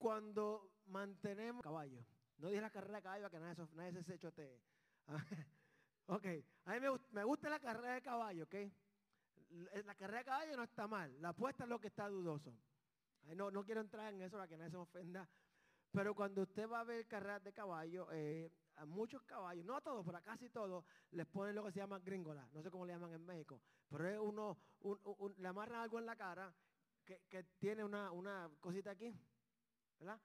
cuando mantenemos caballo, no dije la carrera de caballo que nadie, nadie se chotee. ok, a mí me, gust- me gusta la carrera de caballo, ok. L- La carrera de caballo no está mal, la apuesta es lo que está dudoso. No, no quiero entrar en eso para que nadie se ofenda. Pero cuando usted va a ver carreras de caballo, eh, a muchos caballos, no a todos, pero a casi todos, les ponen lo que se llama gringola. No sé cómo le llaman en México. Pero es uno, un- un- un- le amarran algo en la cara que, que tiene una, una cosita aquí. ¿Verdad?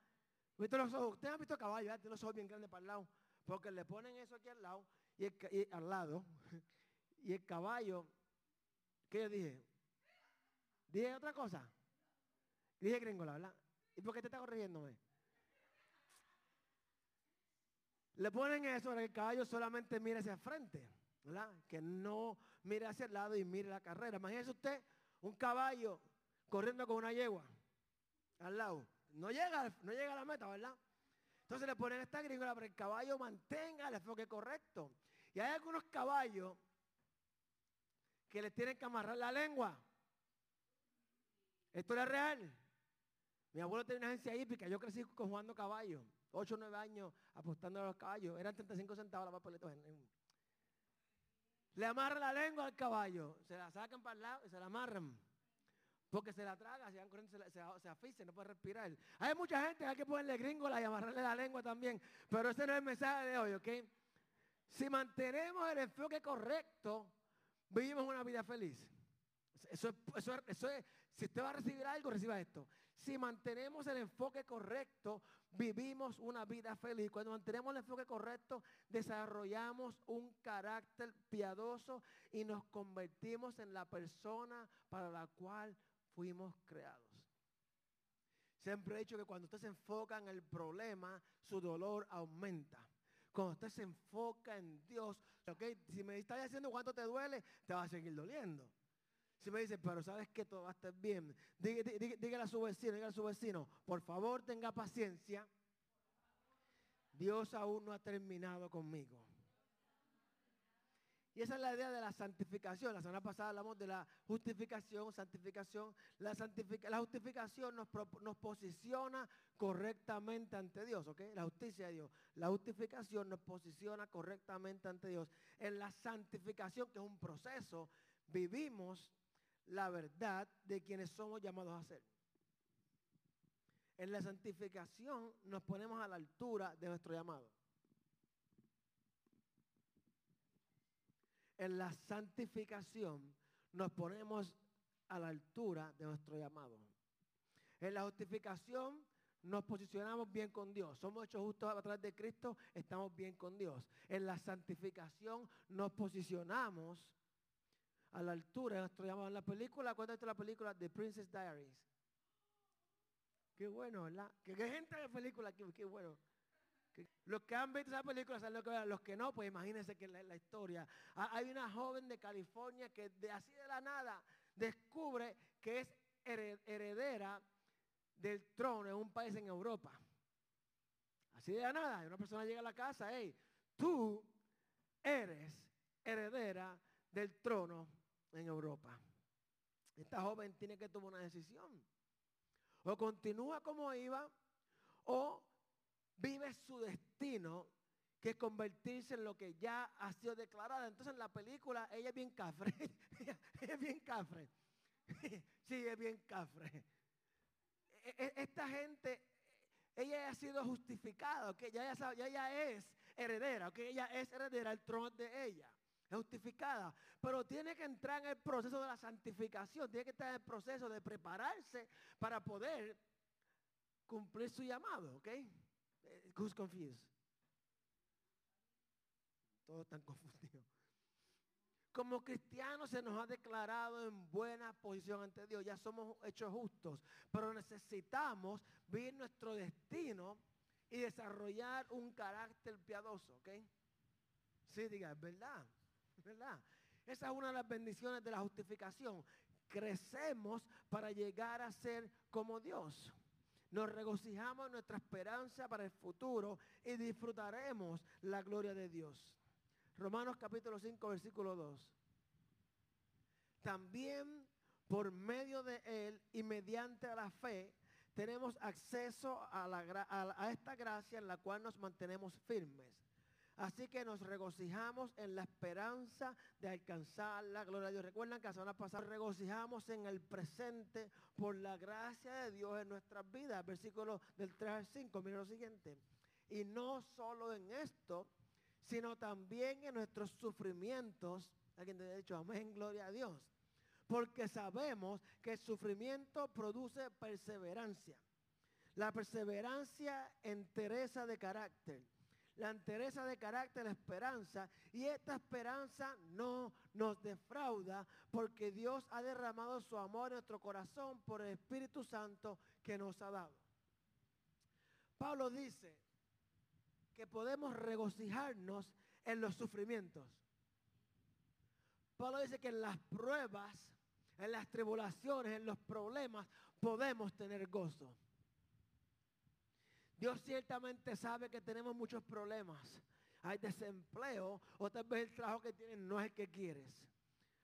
¿Viste los ojos? Ustedes han visto caballos, los ojos bien grandes para el lado. Porque le ponen eso aquí al lado y, el al lado. Y el caballo, ¿qué yo dije? Dije otra cosa. Dije gringola, ¿verdad? ¿Y por qué te está corrigiéndome? Le ponen eso para que el caballo solamente mire hacia frente, ¿verdad? Que no mire hacia el lado y mire la carrera. Imagínese usted un caballo corriendo con una yegua al lado. No llega, no llega a la meta, ¿verdad? Entonces le ponen esta gringola para el caballo mantenga el enfoque correcto. Y hay algunos caballos que les tienen que amarrar la lengua. Esto es real. Mi abuelo tenía una agencia hípica, yo crecí jugando caballo. 8 o 9 años apostando a los caballos. Eran 35 centavos la papeleta. Le amarran la lengua al caballo. Se la sacan para el lado y se la amarran. Porque se la traga, se corriendo, se, se, se no puede respirar. Hay mucha gente hay que ponerle gringola y amarrarle la lengua también. Pero ese no es el mensaje de hoy, ¿ok? Si mantenemos el enfoque correcto, vivimos una vida feliz. Eso es, eso es- eso es- si usted va a recibir algo, reciba esto. Si mantenemos el enfoque correcto, vivimos una vida feliz. Cuando mantenemos el enfoque correcto, desarrollamos un carácter piadoso y nos convertimos en la persona para la cual fuimos creados. Siempre he dicho que cuando usted se enfoca en el problema, su dolor aumenta. Cuando usted se enfoca en Dios, ¿ok? si me estás diciendo cuánto te duele, te va a seguir doliendo. Si me dice, pero sabes que todo va a estar bien, Dí- dí- dí- dígale a su vecino, dígale a su vecino, por favor tenga paciencia. Dios aún no ha terminado conmigo. Y esa es la idea de la santificación. La semana pasada hablamos de la justificación, santificación. La, justificación nos, nos posiciona correctamente ante Dios, ¿ok? La justicia de Dios. La justificación nos posiciona correctamente ante Dios. En la santificación, que es un proceso, vivimos la verdad de quienes somos llamados a ser. En la santificación nos ponemos a la altura de nuestro llamado. En la santificación nos ponemos a la altura de nuestro llamado. En la justificación nos posicionamos bien con Dios. Somos hechos justos a través de Cristo, estamos bien con Dios. En la santificación nos posicionamos a la altura de nuestro llamado. En la película, ¿cuál es la película? The Princess Diaries. Qué bueno, ¿verdad? Qué, qué gente de película, qué bueno. Los que han visto esa película saben lo que. Los que no, pues imagínense que la, la historia. Ha- Hay una joven de California que de así de la nada descubre que es here- heredera del trono en un país en Europa. Así de la nada, una persona llega a la casa, hey, tú eres heredera del trono en Europa. Esta joven tiene que tomar una decisión. O continúa como iba, o vive su destino, que convertirse en lo que ya ha sido declarada. Entonces en la película ella es bien cafre. ella es bien cafre. sí, es bien cafre. E- e- Esta gente, ella ya ha sido justificada, que ya, ya ella es heredera, que ella es heredera, el trono de ella. Justificada, pero tiene que entrar en el proceso de la santificación, tiene que estar en el proceso de prepararse para poder cumplir su llamado, ¿ok? Who's confused? Todos están confundidos. Como cristianos se nos ha declarado en buena posición ante Dios, ya somos hechos justos, pero necesitamos vivir nuestro destino y desarrollar un carácter piadoso, ¿ok? Sí, diga, es verdad, verdad. Esa es una de las bendiciones de la justificación. Crecemos para llegar a ser como Dios. Nos regocijamos en nuestra esperanza para el futuro y disfrutaremos la gloria de Dios. Romanos capítulo 5, versículo 2. También por medio de Él y mediante la fe, tenemos acceso a, a esta gracia en la cual nos mantenemos firmes. Así que nos regocijamos en la esperanza de alcanzar la gloria de Dios. Recuerdan que la semana pasada regocijamos en el presente por la gracia de Dios en nuestras vidas. Versículo del 3 al 5. Miren lo siguiente. Y no solo en esto, sino también en nuestros sufrimientos. Alguien te ha dicho amén, gloria a Dios. Porque sabemos que el sufrimiento produce perseverancia. La perseverancia entereza de carácter. La entereza de carácter, la esperanza. Y esta esperanza no nos defrauda porque Dios ha derramado su amor en nuestro corazón por el Espíritu Santo que nos ha dado. Pablo dice que podemos regocijarnos en los sufrimientos. Pablo dice que en las pruebas, en las tribulaciones, en los problemas, podemos tener gozo. Dios ciertamente sabe que tenemos muchos problemas. Hay desempleo o tal vez el trabajo que tienen no es el que quieres.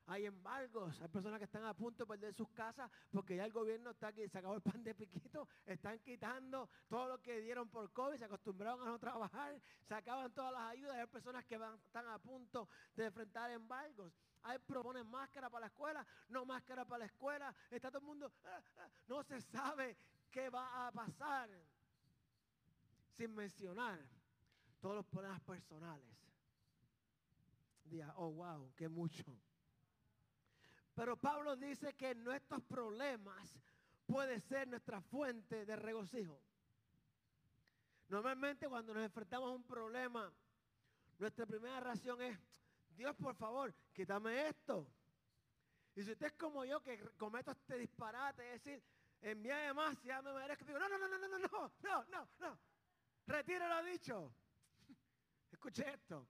Hay embargos, hay personas que están a punto de perder sus casas porque ya el gobierno está aquí, se acabó el pan de piquito, están quitando todo lo que dieron por COVID, se acostumbraron a no trabajar, se acaban todas las ayudas, hay personas que están a punto de enfrentar embargos. Hay proponen máscara para la escuela, no máscara para la escuela, está todo el mundo, ah, ah, no se sabe qué va a pasar sin mencionar todos los problemas personales. Diga, oh wow, qué mucho. Pero Pablo dice que nuestros problemas puede ser nuestra fuente de regocijo. Normalmente cuando nos enfrentamos a un problema, nuestra primera reacción es, Dios por favor, quítame esto. Y si usted es como yo que cometo este disparate, es decir, envíame más, ya me merezco, digo, no, no, no, no, no, no, no, no, no, no. Retire lo dicho. Escuche esto.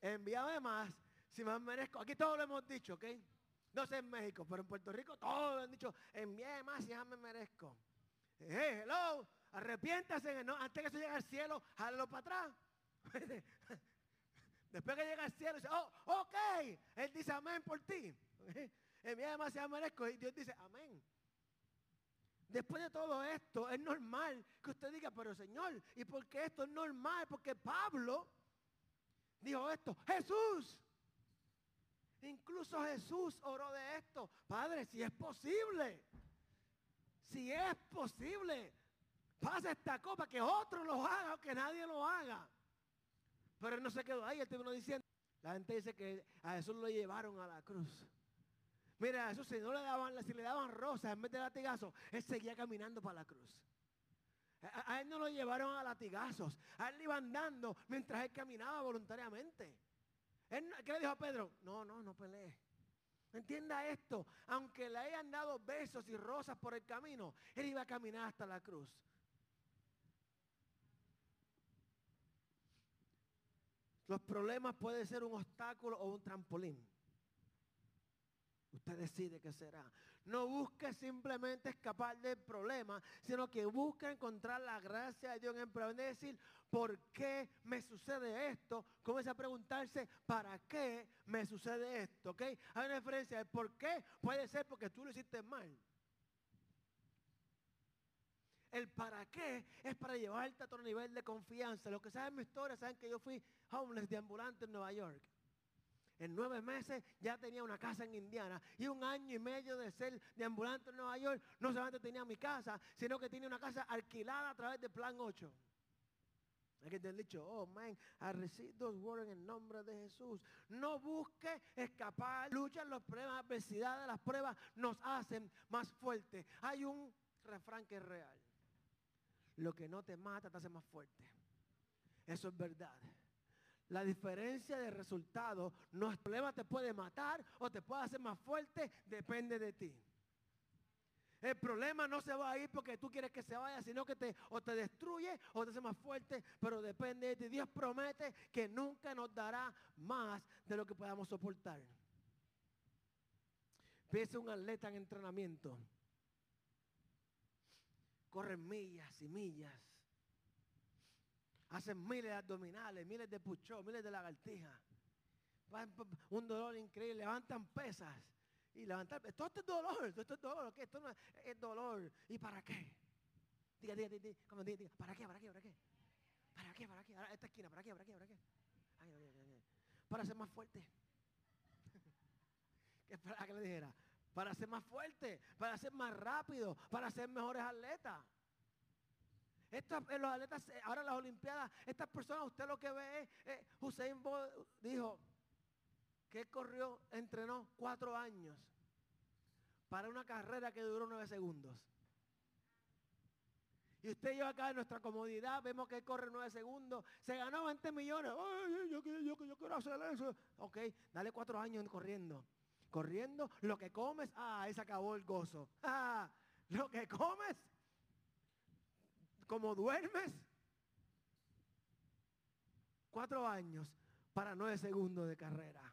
Envíame más, si más merezco. Aquí todos lo hemos dicho, ¿ok? No sé en México, pero en Puerto Rico todos lo han dicho, envíame más, si ya me merezco. Hey, hello, arrepiéntase, no, antes que eso llegue al cielo, jálalo para atrás. Después que llega al cielo, oh, ok, él dice amén por ti. Envíame más, si me merezco. Y Dios dice, amén. Después de todo esto, es normal que usted diga, pero Señor, ¿y por qué esto es normal? Porque Pablo dijo esto, Jesús. Incluso Jesús oró de esto. Padre, si es posible, si es posible, pasa esta copa, que otro lo haga o que nadie lo haga. Pero él no se quedó ahí, él terminó diciendo, la gente dice que a Jesús lo llevaron a la cruz. Mira, Jesús si no le daban, si le daban rosas en vez de latigazos, él seguía caminando para la cruz. A, él no lo llevaron a latigazos, a él le iban dando mientras él caminaba voluntariamente. ¿Qué le dijo a Pedro? No, no, no pelee. Entienda esto, aunque le hayan dado besos y rosas por el camino, él iba a caminar hasta la cruz. Los problemas pueden ser un obstáculo o un trampolín. Usted decide qué será. No busque simplemente escapar del problema, sino que busque encontrar la gracia de Dios en el problema. Es decir, ¿por qué me sucede esto? Comienza a preguntarse, ¿para qué me sucede esto? ¿Ok? Hay una diferencia de por qué puede ser porque tú lo hiciste mal. El para qué es para llevarte a otro nivel de confianza. Los que saben mi historia saben que yo fui homeless de ambulante en Nueva York. En nueve meses ya tenía una casa en Indiana y un año y medio de ser de ambulante en Nueva York, no solamente tenía mi casa, sino que tenía una casa alquilada a través de Plan 8. Hay que te dicho, oh man, I receive those words en el nombre de Jesús. No busque escapar, lucha los problemas, adversidades, las pruebas nos hacen más fuertes. Hay un refrán que es real. Lo que no te mata te hace más fuerte. Eso es verdad. La diferencia de resultado, no el problema te puede matar o te puede hacer más fuerte, depende de ti. El problema no se va a ir porque tú quieres que se vaya, sino que te, o te destruye o te hace más fuerte, pero depende de ti. Dios promete que nunca nos dará más de lo que podamos soportar. Piensa un atleta en entrenamiento. Corren millas y millas. Hacen miles de abdominales, miles de puchos, miles de lagartijas. Un dolor increíble, levantan pesas. Y levantar, todo esto es dolor, todo esto es dolor, ¿ok? esto no es, es dolor. ¿Y para qué? diga, diga, diga, como diga, diga, ¿para qué, para qué, para qué? ¿Para qué, para qué? Esta esquina, ¿para qué, para qué, para qué? Ay, ay, ay. Para ser más fuerte. ¿Qué esperaba que le dijera? Para ser más fuerte, para ser más rápido, para ser mejores atletas. Estas, eh, los atletas, eh, ahora las Olimpiadas, estas personas, usted lo que ve es, eh, Hussein Bolt dijo que corrió, entrenó cuatro años para una carrera que duró nueve segundos. Y usted y yo acá en nuestra comodidad vemos que corre nueve segundos. Se ganó 20 millones. Ay, yo, yo quiero hacer eso. Ok, dale cuatro años corriendo. Corriendo, lo que comes, ah, ahí se acabó el gozo. Ah, lo que comes, como duermes. Cuatro años para nueve segundos de carrera.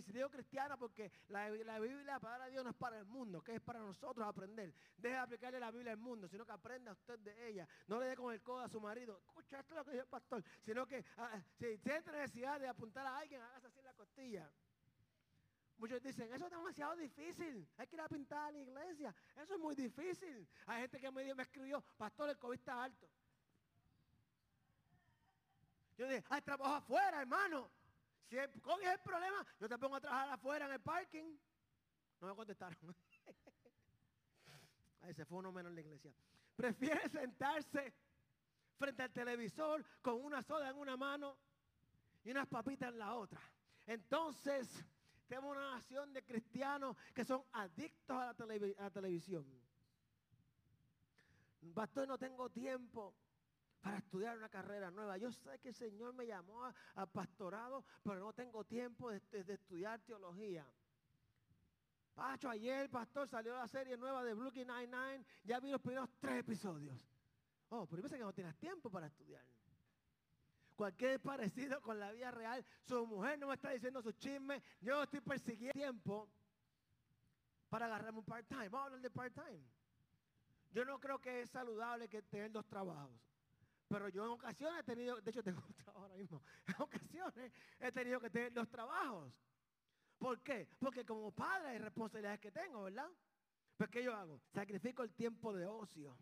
Digo cristiana porque la, la, Biblia, la palabra de Dios no es para el mundo, que es para nosotros aprender. Deje de aplicarle la Biblia al mundo, sino que aprenda usted de ella. No le dé con el codo a su marido. Escucha esto es lo que dice el pastor. Sino que ah, si tiene necesidad de apuntar a alguien, hágase así en la costilla. Muchos dicen, eso es demasiado difícil. Hay que ir a pintar a la iglesia. Eso es muy difícil. Hay gente que me, me escribió, pastor, el COVID está alto. Yo dije, hay trabajo afuera, hermano. Si el COVID es el problema, yo te pongo a trabajar afuera en el parking. No me contestaron. Ahí se fue uno menos en la iglesia. Prefiere sentarse frente al televisor con una soda en una mano y unas papitas en la otra. Entonces, tenemos una nación de cristianos que son adictos a la, televisión. Pastor, no tengo tiempo para estudiar una carrera nueva. Yo sé que el Señor me llamó a, pastorado, pero no tengo tiempo de, estudiar teología. Pacho, ayer, pastor, salió la serie nueva de Brooklyn Nine-Nine. Ya vi los primeros tres episodios. Oh, pero yo que no tienes tiempo para estudiar. Cualquier parecido con la vida real. Su mujer no me está diciendo sus chismes. Yo estoy persiguiendo tiempo para agarrarme un part-time. Vamos a hablar de part-time. Yo no creo que es saludable que tener dos trabajos. Pero yo en ocasiones he tenido, de hecho tengo un trabajo ahora mismo, en ocasiones he tenido que tener dos trabajos. ¿Por qué? Porque como padre hay responsabilidades que tengo, ¿verdad? Pues ¿qué yo hago? Sacrifico el tiempo de ocio.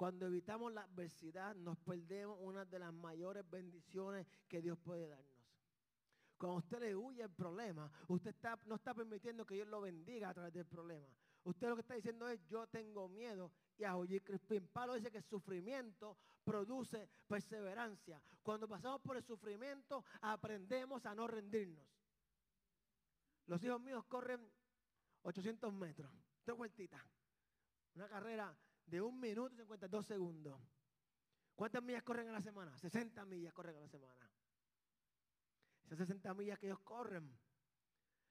Cuando evitamos la adversidad, nos perdemos una de las mayores bendiciones que Dios puede darnos. Cuando usted le huye el problema, usted no está permitiendo que Dios lo bendiga a través del problema. Usted lo que está diciendo es, yo tengo miedo. Y a Oye Crispín Palo dice que sufrimiento produce perseverancia. Cuando pasamos por el sufrimiento, aprendemos a no rendirnos. Los hijos míos corren 800 metros, tres vueltitas. Una carrera de un minuto y 52 segundos. ¿Cuántas millas corren a la semana? 60 millas corren a la semana. Esas 60 millas que ellos corren,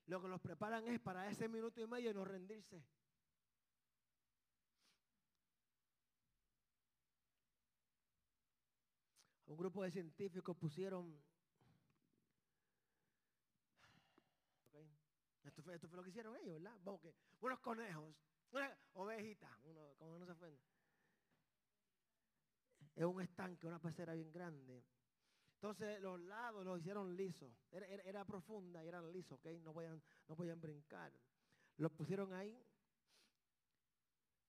lo que los preparan es para ese minuto y medio no rendirse. un grupo de científicos pusieron, esto, fue, lo que hicieron ellos, ¿verdad? unos conejos, ovejita, uno, como no se ofende. Es un estanque, una pecera bien grande. Entonces los lados los hicieron lisos. Era, profunda y eran lisos, ¿ok? No podían, no podían brincar. Los pusieron ahí,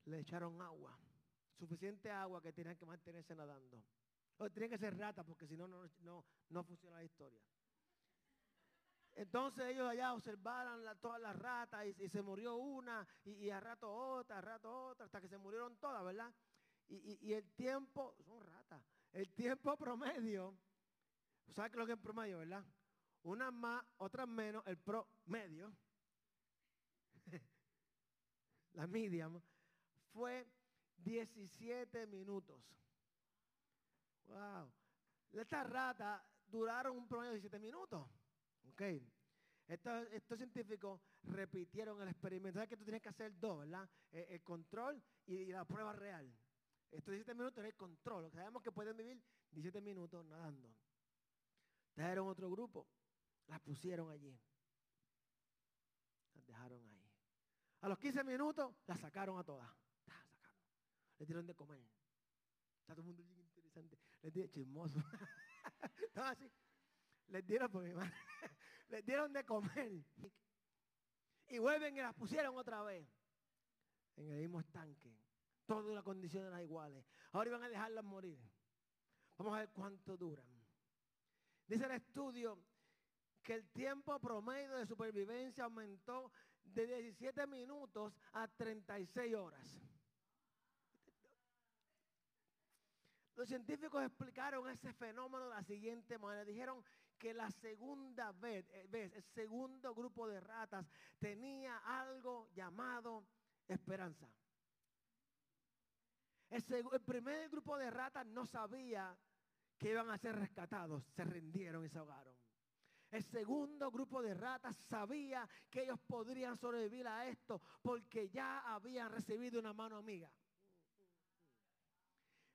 le echaron agua. Suficiente agua que tenían que mantenerse nadando. Tiene que ser rata porque si no, no, funciona la historia. Entonces ellos allá observaron todas las ratas y, se murió una y, a rato otra, a rato otra, hasta que se murieron todas, ¿verdad? Y, el tiempo, son ratas, el tiempo promedio, ¿sabes qué es lo que es promedio, verdad? Unas más, otras menos, el promedio, la medium, fue 17 minutos. Wow. Estas ratas duraron un promedio de 17 minutos. Ok. Estos, científicos repitieron el experimento. ¿Sabes que tú tienes que hacer dos, verdad? Eh, el, control y, la prueba real. Estos 17 minutos es el control. Sabemos que pueden vivir 17 minutos nadando. Trajeron otro grupo. Las pusieron allí. Las dejaron ahí. A los 15 minutos las sacaron a todas. Las sacaron. Le dieron de comer. Está todo el mundo interesante. Les dieron chismoso. no, así. Les dieron de comer. Y vuelven y las pusieron otra vez en el mismo estanque. Todas las condiciones eran iguales. Ahora iban a dejarlas morir. Vamos a ver cuánto duran. Dice el estudio que el tiempo promedio de supervivencia aumentó de 17 minutos a 36 horas. Los científicos explicaron ese fenómeno de la siguiente manera. Dijeron que la segunda vez, eh, vez, el segundo grupo de ratas tenía algo llamado esperanza. El, el, primer grupo de ratas no sabía que iban a ser rescatados, se rindieron y se ahogaron. El segundo grupo de ratas sabía que ellos podrían sobrevivir a esto porque ya habían recibido una mano amiga.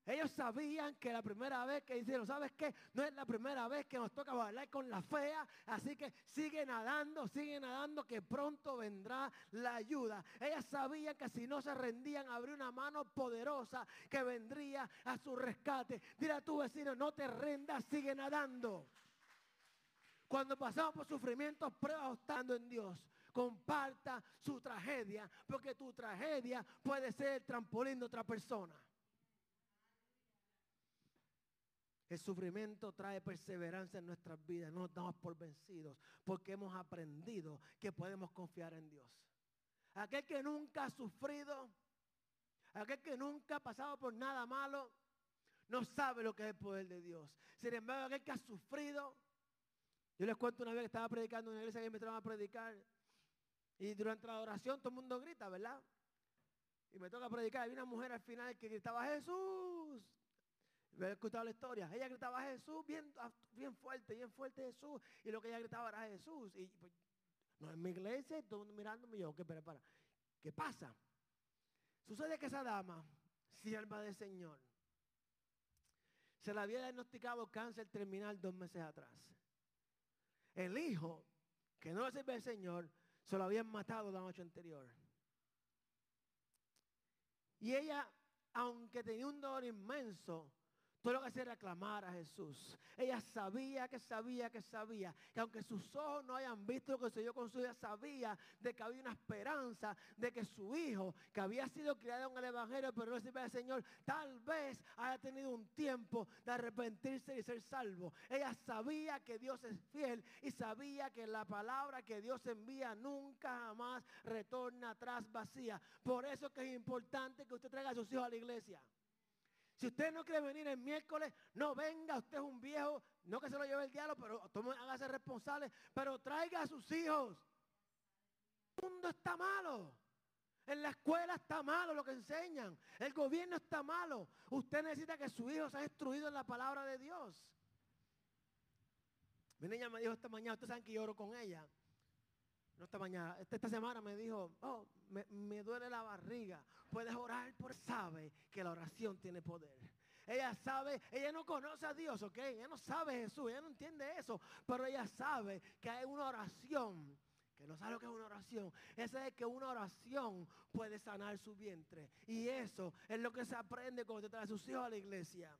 Ellos sabían que la primera vez que hicieron, ¿sabes qué? No es la primera vez que nos toca bailar con la fea, así que sigue nadando, sigue nadando, que pronto vendrá la ayuda. Ellas sabían que si no se rendían, habría una mano poderosa que vendría a su rescate. Dile a tu vecino, no te rendas, sigue nadando. Cuando pasamos por sufrimientos, pruebas estando en Dios comparta su tragedia, porque tu tragedia puede ser el trampolín de otra persona. El sufrimiento trae perseverancia en nuestras vidas. No nos damos por vencidos porque hemos aprendido que podemos confiar en Dios. Aquel que nunca ha sufrido, aquel que nunca ha pasado por nada malo, no sabe lo que es el poder de Dios. Sin embargo, aquel que ha sufrido, yo les cuento una vez que estaba predicando en una iglesia que me trajo a predicar y durante la oración todo el mundo grita, ¿verdad? Y me toca predicar. Había una mujer al final que gritaba Jesús. He escuchado la historia. Ella gritaba Jesús bien, ah, bien fuerte, bien fuerte Jesús. Y lo que ella gritaba era Jesús. Y pues, no en mi iglesia, todo mirándome yo, ¿qué, para, ¿qué pasa? Sucede que esa dama, sierva del Señor, se le había diagnosticado cáncer terminal dos meses atrás. El hijo, que no sirve al Señor, se lo habían matado la noche anterior. Y ella, aunque tenía un dolor inmenso, todo lo que hacía era clamar a Jesús. Ella sabía que sabía que sabía que aunque sus ojos no hayan visto lo que sucedió con su hija, sabía de que había una esperanza de que su hijo, que había sido criado en el Evangelio, pero no sirve al Señor, tal vez haya tenido un tiempo de arrepentirse y ser salvo. Ella sabía que Dios es fiel y sabía que la palabra que Dios envía nunca jamás retorna atrás vacía. Por eso que es importante que usted traiga a sus hijos a la iglesia. Si usted no quiere venir el miércoles, no venga, usted es un viejo, no que se lo lleve el diablo, pero hágase responsable, pero traiga a sus hijos. El mundo está malo. En la escuela está malo lo que enseñan. El gobierno está malo. Usted necesita que su hijo sea instruido en la palabra de Dios. Mi niña me dijo esta mañana, ustedes saben que lloro con ella. No esta mañana, esta, semana me dijo, oh, me, me, duele la barriga. Puedes orar por sabe que la oración tiene poder. Ella sabe, ella no conoce a Dios, ¿ok? Ella no sabe Jesús, ella no entiende eso. Pero ella sabe que hay una oración, que no sabe lo que es una oración. Esa es que una oración puede sanar su vientre. Y eso es lo que se aprende cuando se trae a sus hijos a la iglesia.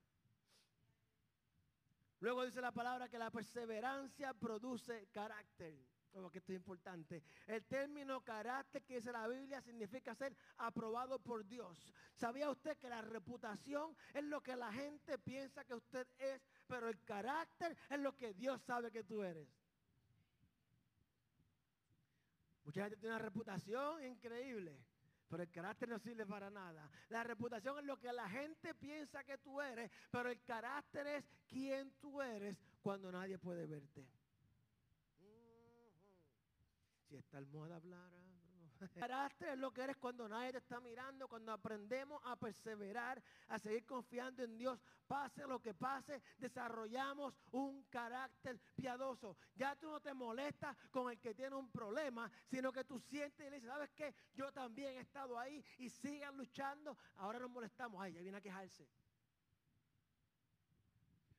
Luego dice la palabra que la perseverancia produce carácter como que esto es importante. El término carácter que dice la Biblia significa ser aprobado por Dios. ¿Sabía usted que la reputación es lo que la gente piensa que usted es, pero el carácter es lo que Dios sabe que tú eres? Mucha gente tiene una reputación increíble, pero el carácter no sirve para nada. La reputación es lo que la gente piensa que tú eres, pero el carácter es quien tú eres cuando nadie puede verte. Si esta almohada hablara. Carácter es lo que eres cuando nadie te está mirando, cuando aprendemos a perseverar, a seguir confiando en Dios, pase lo que pase, desarrollamos un carácter piadoso. Ya tú no te molestas con el que tiene un problema, sino que tú sientes y le dices, ¿sabes qué? Yo también he estado ahí y sigan luchando. Ahora nos molestamos. Ay, ya viene a quejarse.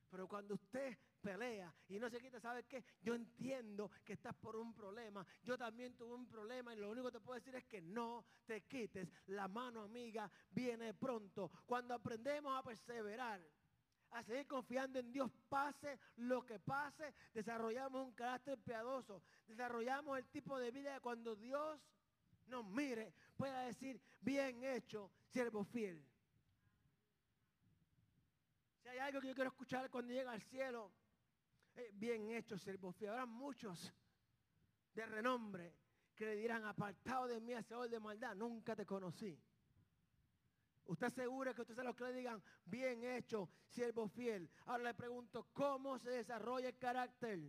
Pero cuando usted pelea y no se quita, ¿sabes qué? Yo entiendo que estás por un problema. Yo también tuve un problema y lo único que te puedo decir es que no te quites. La mano amiga viene pronto. Cuando aprendemos a perseverar, a seguir confiando en Dios, pase lo que pase, desarrollamos un carácter piadoso, desarrollamos el tipo de vida que cuando Dios nos mire pueda decir, bien hecho, siervo fiel. Si hay algo que yo quiero escuchar cuando llega al cielo, eh, bien hecho, siervo fiel. Habrá muchos de renombre que le dirán, apartado de mí, hacedor de maldad, nunca te conocí. ¿Usted asegura que usted se lo que le digan, bien hecho, siervo fiel? Ahora le pregunto, ¿cómo se desarrolla el carácter?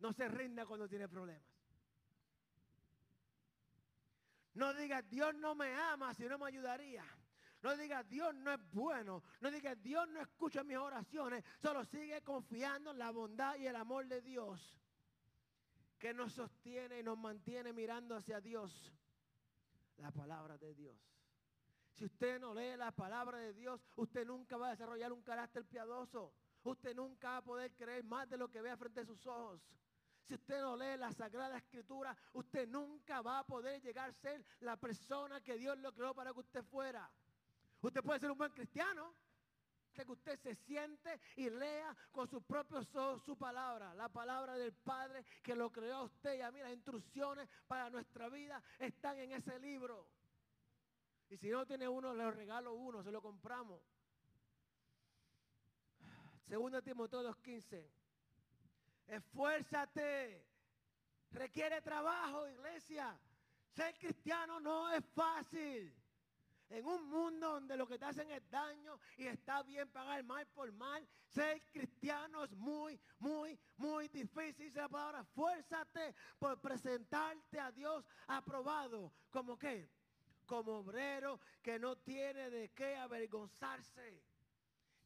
No se rinda cuando tiene problemas. No diga, Dios no me ama, si no me ayudaría. No diga, Dios no es bueno. No diga, Dios no escucha mis oraciones. Solo sigue confiando en la bondad y el amor de Dios que nos sostiene y nos mantiene mirando hacia Dios. La palabra de Dios. Si usted no lee la palabra de Dios, usted nunca va a desarrollar un carácter piadoso. Usted nunca va a poder creer más de lo que vea frente a sus ojos. Si usted no lee la Sagrada Escritura, usted nunca va a poder llegar a ser la persona que Dios lo creó para que usted fuera. Usted puede ser un buen cristiano, que usted se siente y lea con sus propios ojos su palabra, la palabra del Padre que lo creó a usted y a mí. Las instrucciones para nuestra vida están en ese libro. Y si no tiene uno, le regalo uno, se lo compramos. Segundo Timoteo 2.15. Esfuérzate. Requiere trabajo, iglesia. Ser cristiano no es fácil. En un mundo donde lo que te hacen es daño y está bien pagar mal por mal, ser cristiano es muy, muy, muy difícil. Dice la palabra, fuérzate por presentarte a Dios aprobado. ¿Como qué? Como obrero que no tiene de qué avergonzarse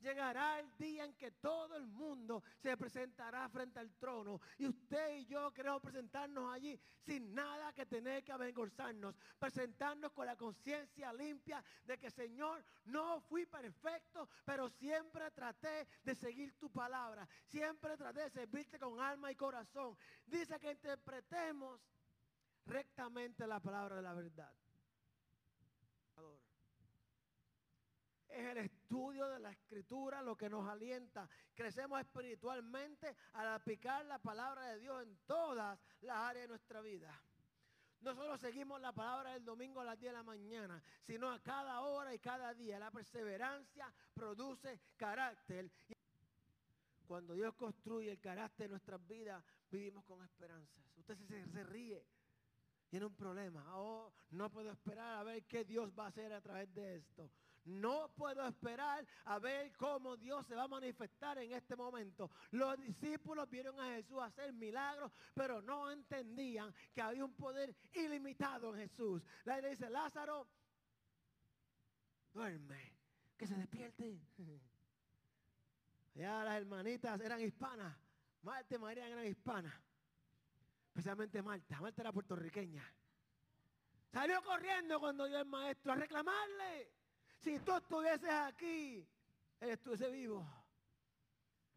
Llegará el día en que todo el mundo se presentará frente al trono. Y usted y yo queremos presentarnos allí sin nada que tener que avergonzarnos. Presentarnos con la conciencia limpia de que Señor, no fui perfecto, pero siempre traté de seguir tu palabra. Siempre traté de servirte con alma y corazón. Dice que interpretemos rectamente la palabra de la verdad. Es el estudio de la escritura lo que nos alienta. Crecemos espiritualmente al aplicar la palabra de Dios en todas las áreas de nuestra vida. No solo seguimos la palabra del domingo a las 10 de la mañana, sino a cada hora y cada día. La perseverancia produce carácter. Cuando Dios construye el carácter de nuestras vidas, vivimos con esperanzas. Usted se, se ríe. Tiene un problema. Oh, no puedo esperar a ver qué Dios va a hacer a través de esto. No puedo esperar a ver cómo Dios se va a manifestar en este momento. Los discípulos vieron a Jesús hacer milagros, pero no entendían que había un poder ilimitado en Jesús. La le dice, Lázaro, duerme, que se despierte. Ya las hermanitas eran hispanas. Marta y María eran hispanas. Especialmente Marta. Marta era puertorriqueña. Salió corriendo cuando dio el maestro a reclamarle. Si tú estuvieses aquí, él estuviese vivo.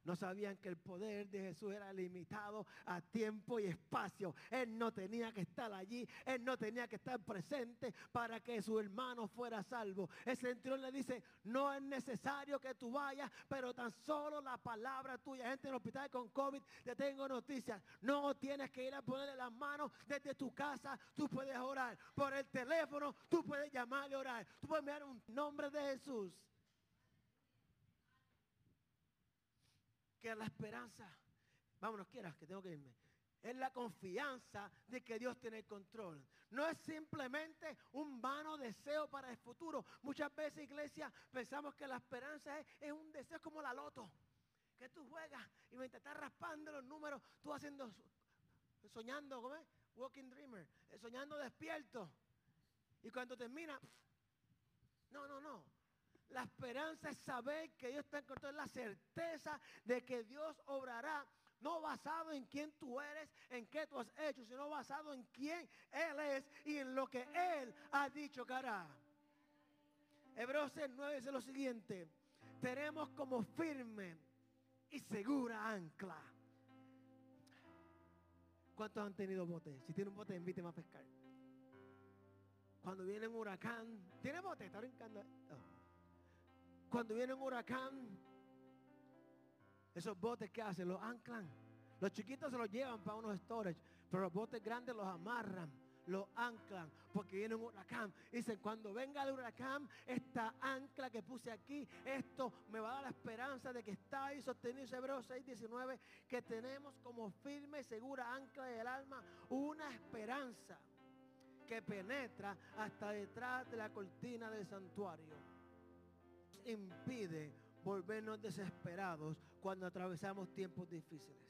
No sabían que el poder de Jesús era limitado a tiempo y espacio. Él no tenía que estar allí. Él no tenía que estar presente para que su hermano fuera salvo. El centurión le dice, no es necesario que tú vayas, pero tan solo la palabra tuya. Gente en el hospital con COVID, te tengo noticias. No tienes que ir a ponerle las manos desde tu casa. Tú puedes orar. Por el teléfono, tú puedes llamar y orar. Tú puedes enviar un nombre de Jesús. Que la esperanza, vámonos quieras que tengo que irme, es la confianza de que Dios tiene el control. No es simplemente un vano deseo para el futuro. Muchas veces, iglesia, pensamos que la esperanza es, un deseo como la loto. Que tú juegas y mientras estás raspando los números, tú haciendo, soñando, ¿cómo es? Walking Dreamer, eh, soñando despierto. Y cuando termina, no, no, no. La esperanza es saber que Dios está en control, la certeza de que Dios obrará, no basado en quién tú eres, en qué tú has hecho, sino basado en quién Él es y en lo que Él ha dicho que hará. Hebreos 9 dice lo siguiente, tenemos como firme y segura ancla. ¿Cuántos han tenido botes? Si tiene un bote, invíteme a pescar. Cuando viene un huracán, ¿tiene bote? Está brincando. Cuando viene un huracán, Esos botes que hacen, los anclan. Los chiquitos se los llevan para unos storage, pero los botes grandes los amarran, los anclan, porque viene un huracán. Dicen, cuando venga el huracán, esta ancla que puse aquí, esto me va a dar la esperanza de que está ahí sostenido Hebreos 6:19, que tenemos como firme y segura ancla del alma una esperanza que penetra hasta detrás de la cortina del santuario. Impide volvernos desesperados cuando atravesamos tiempos difíciles.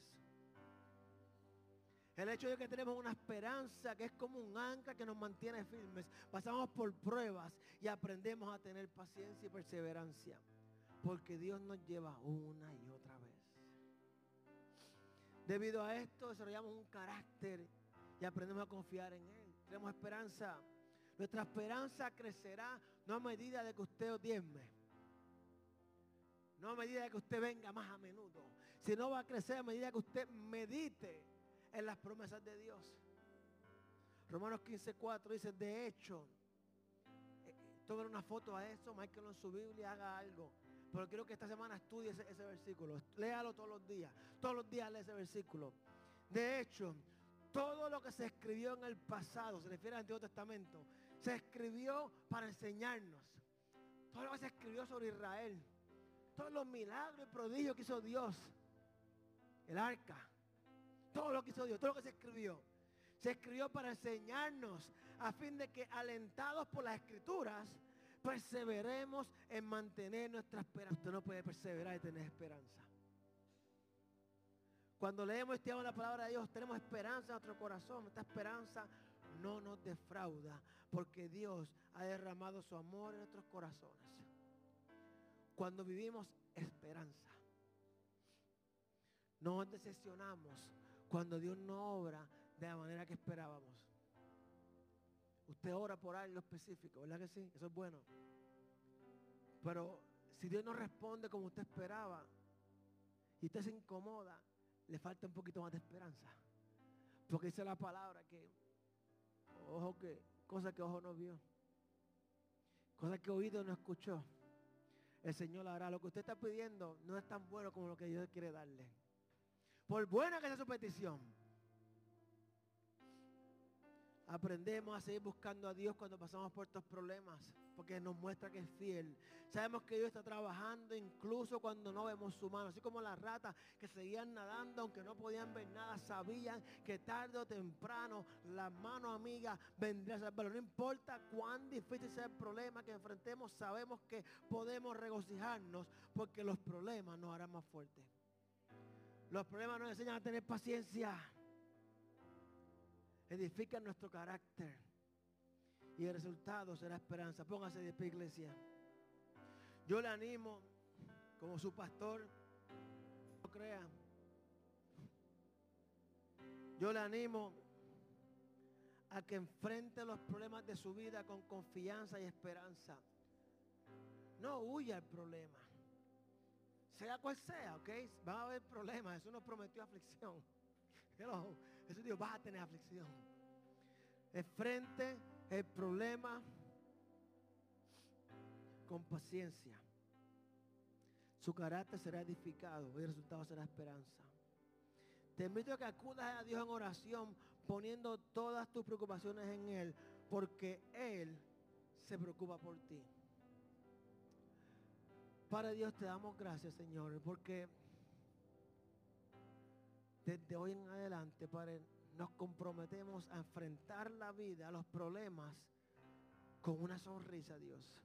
El hecho de que tenemos una esperanza que es como un ancla que nos mantiene firmes. Pasamos por pruebas y aprendemos a tener paciencia y perseverancia. Porque Dios nos lleva una y otra vez. Debido a esto desarrollamos un carácter y aprendemos a confiar en Él. Tenemos esperanza. Nuestra esperanza crecerá no a medida de que usted odieme. No a medida que usted venga más a menudo. Sino va a crecer a medida que usted medite en las promesas de Dios. Romanos 15:4 dice, de hecho, eh, tomen una foto a eso, Michael en su Biblia haga algo. Pero quiero que esta semana estudie ese, ese versículo. Léalo todos los días. Todos los días lee ese versículo. De hecho, todo lo que se escribió en el pasado, se refiere al Antiguo Testamento, se escribió para enseñarnos. Todo lo que se escribió sobre Israel, todos los milagros y prodigios que hizo Dios, el arca, todo lo que hizo Dios, todo lo que se escribió, se escribió para enseñarnos a fin de que alentados por las escrituras, perseveremos en mantener nuestra esperanza. Usted no puede perseverar y tener esperanza. Cuando leemos y estudiamos la palabra de Dios, tenemos esperanza en nuestro corazón. Esta esperanza no nos defrauda porque Dios ha derramado su amor en nuestros corazones. Cuando vivimos esperanza, no nos decepcionamos cuando Dios no obra de la manera que esperábamos. Usted ora por algo específico, ¿verdad que sí? Eso es bueno. Pero si Dios no responde como usted esperaba y usted se incomoda, le falta un poquito más de esperanza. Porque dice la palabra que, ojo que, cosa que ojo no vio, cosa que oído no escuchó. El Señor hará. Lo que usted está pidiendo no es tan bueno como lo que Dios quiere darle. Por buena que sea su petición. Aprendemos a seguir buscando a Dios cuando pasamos por estos problemas, porque nos muestra que es fiel. Sabemos que Dios está trabajando incluso cuando no vemos su mano, así como las ratas que seguían nadando aunque no podían ver nada, sabían que tarde o temprano la mano amiga vendría a salvarlo. No importa cuán difícil sea el problema que enfrentemos, sabemos que podemos regocijarnos porque los problemas nos harán más fuertes. Los problemas nos enseñan a tener paciencia. Edifican nuestro carácter. Y el resultado será esperanza. Póngase de pie, iglesia. Yo le animo, como su pastor, no crea. Yo le animo a que enfrente los problemas de su vida con confianza y esperanza. No huya al problema sea cual sea, ¿ok? Van a haber problemas. Eso nos prometió aflicción. Eso Dios, va a tener aflicción. Enfrente el problema con paciencia. Su carácter será edificado y el resultado será esperanza. Te invito a que acudas a Dios en oración poniendo todas tus preocupaciones en Él, porque Él se preocupa por ti. Para Dios te damos gracias, Señor, porque desde hoy en adelante, Padre, nos comprometemos a enfrentar la vida, los problemas, con una sonrisa, Dios.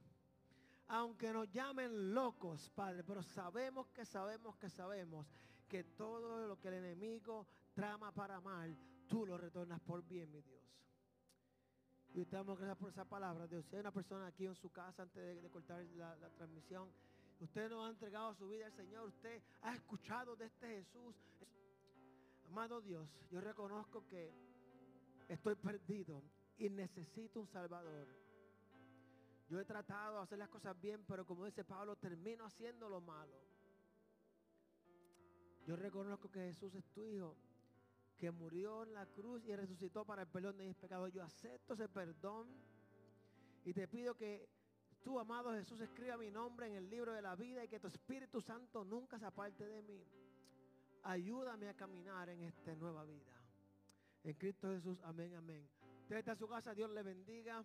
Aunque nos llamen locos, Padre, pero sabemos que sabemos que sabemos que todo lo que el enemigo trama para mal, tú lo retornas por bien, mi Dios. Y te damos gracias por esa palabra, Dios. Si hay una persona aquí en su casa antes de, cortar la, transmisión, Usted no ha entregado su vida al Señor. Usted ha escuchado de este Jesús. Amado Dios, yo reconozco que estoy perdido y necesito un Salvador. Yo he tratado de hacer las cosas bien, pero como dice Pablo, termino haciendo lo malo. Yo reconozco que Jesús es tu Hijo, que murió en la cruz y resucitó para el perdón de mis pecados. Yo acepto ese perdón y te pido que Tú, amado Jesús, escriba mi nombre en el libro de la vida y que tu Espíritu Santo nunca se aparte de mí. Ayúdame a caminar en esta nueva vida. En Cristo Jesús, amén, amén. Usted está en su casa, Dios le bendiga.